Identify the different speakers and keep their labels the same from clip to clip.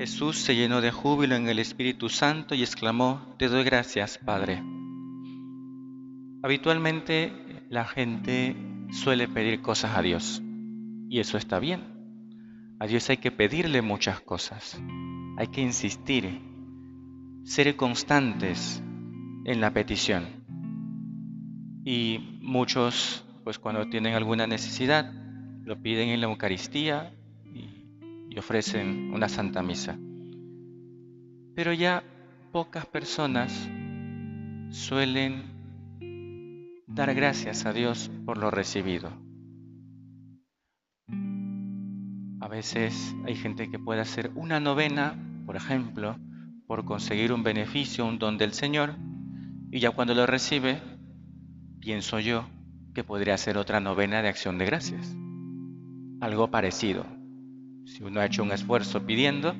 Speaker 1: Jesús se llenó de júbilo en el Espíritu Santo y exclamó, Te doy gracias, Padre. Habitualmente la gente suele pedir cosas a Dios y eso está bien. A Dios hay que pedirle muchas cosas, hay que insistir, ser constantes en la petición. Y muchos, pues cuando tienen alguna necesidad, lo piden en la Eucaristía y, ofrecen una Santa Misa. Pero ya pocas personas suelen dar gracias a Dios por lo recibido. A veces hay gente que puede hacer una novena, por ejemplo, por conseguir un beneficio, un don del Señor, y ya cuando lo recibe, pienso yo que podría ser otra novena de acción de gracias algo parecido. Si uno ha hecho un esfuerzo pidiendo,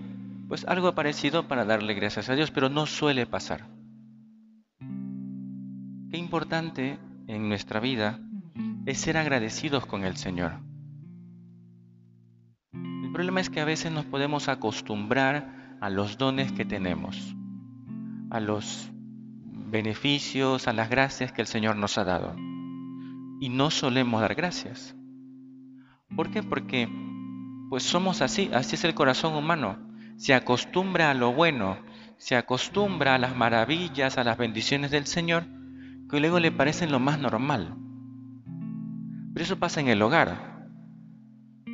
Speaker 1: pues algo parecido para darle gracias a Dios, pero no suele pasar. Qué importante en nuestra vida es ser agradecidos con el Señor. El problema es que a veces nos podemos acostumbrar a los dones que tenemos, a los beneficios, a las gracias que el Señor nos ha dado. Y no solemos dar gracias. ¿Por qué? Porque pues somos así, así es el corazón humano. Se acostumbra a lo bueno, se acostumbra a las maravillas, a las bendiciones del Señor, que luego le parecen lo más normal. Pero eso pasa en el hogar.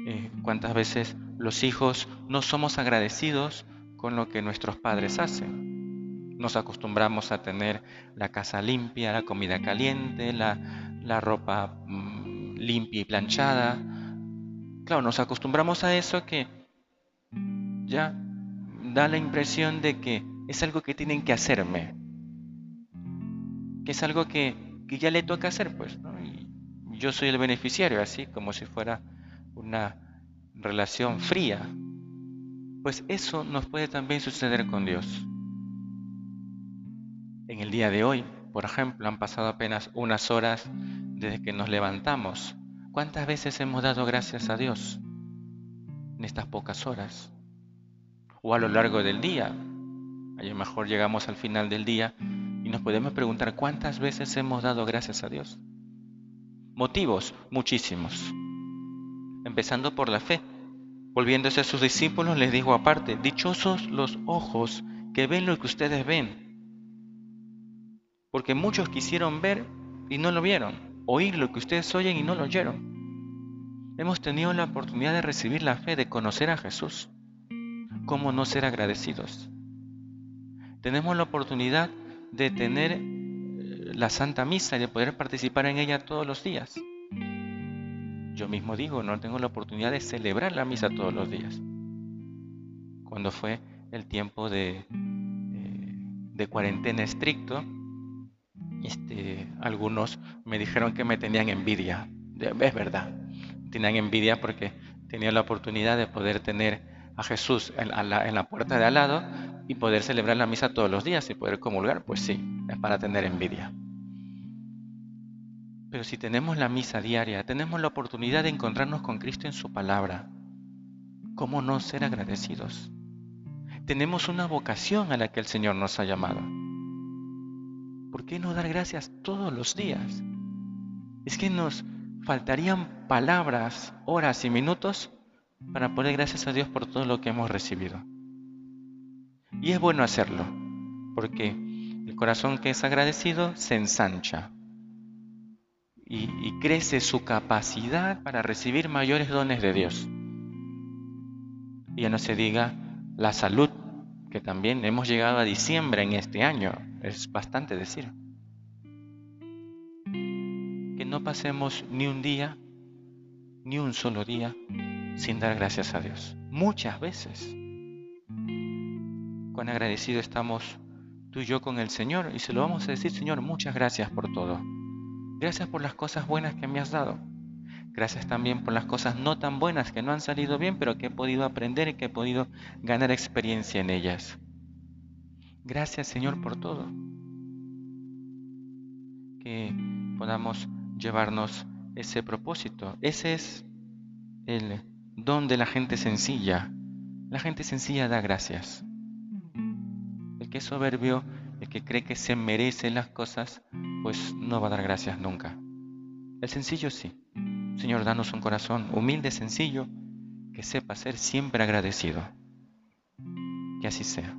Speaker 1: Eh, ¿Cuántas veces los hijos no somos agradecidos con lo que nuestros padres hacen? Nos acostumbramos a tener la casa limpia, la comida caliente, la, ropa mm, limpia y planchada, Claro, nos acostumbramos a eso que ya da la impresión de que es algo que tienen que hacerme, que es algo que, ya le toca hacer, pues, Y yo soy el beneficiario, así como si fuera una relación fría. Pues eso nos puede también suceder con Dios. En el día de hoy, por ejemplo, han pasado apenas unas horas desde que nos levantamos ¿Cuántas veces hemos dado gracias a Dios en estas pocas horas? O a lo largo del día. A lo mejor llegamos al final del día y nos podemos preguntar cuántas veces hemos dado gracias a Dios. Motivos, muchísimos. Empezando por la fe. Volviéndose a sus discípulos les dijo aparte, dichosos los ojos que ven lo que ustedes ven. Porque muchos quisieron ver y no lo vieron oír lo que ustedes oyen y no lo oyeron. Hemos tenido la oportunidad de recibir la fe, de conocer a Jesús. ¿Cómo no ser agradecidos? Tenemos la oportunidad de tener eh, la Santa Misa y de poder participar en ella todos los días. Yo mismo digo, no tengo la oportunidad de celebrar la misa todos los días. Cuando fue el tiempo de, eh, de cuarentena estricto, este, algunos me dijeron que me tenían envidia. Es verdad, tenían envidia porque tenía la oportunidad de poder tener a Jesús en la, en la puerta de al lado y poder celebrar la misa todos los días y poder comulgar. Pues sí, es para tener envidia. Pero si tenemos la misa diaria, tenemos la oportunidad de encontrarnos con Cristo en su palabra, ¿cómo no ser agradecidos? Tenemos una vocación a la que el Señor nos ha llamado. ¿Por qué no dar gracias todos los días? Es que nos faltarían palabras, horas y minutos para poder gracias a Dios por todo lo que hemos recibido. Y es bueno hacerlo, porque el corazón que es agradecido se ensancha y, y crece su capacidad para recibir mayores dones de Dios. Y ya no se diga la salud, que también hemos llegado a diciembre en este año es bastante decir. Que no pasemos ni un día, ni un solo día, sin dar gracias a Dios. Muchas veces. Cuán agradecido estamos tú y yo con el Señor y se lo vamos a decir, Señor, muchas gracias por todo. Gracias por las cosas buenas que me has dado. Gracias también por las cosas no tan buenas que no han salido bien, pero que he podido aprender y que he podido ganar experiencia en ellas. Gracias Señor por todo. Que podamos llevarnos ese propósito. Ese es el don de la gente sencilla, La gente sencilla da gracias. El que es soberbio, el que cree que se merece las cosas, pues no va a dar gracias nunca. El sencillo sí. Señor, danos un corazón humilde, sencillo, que sepa ser siempre agradecido. Que así sea.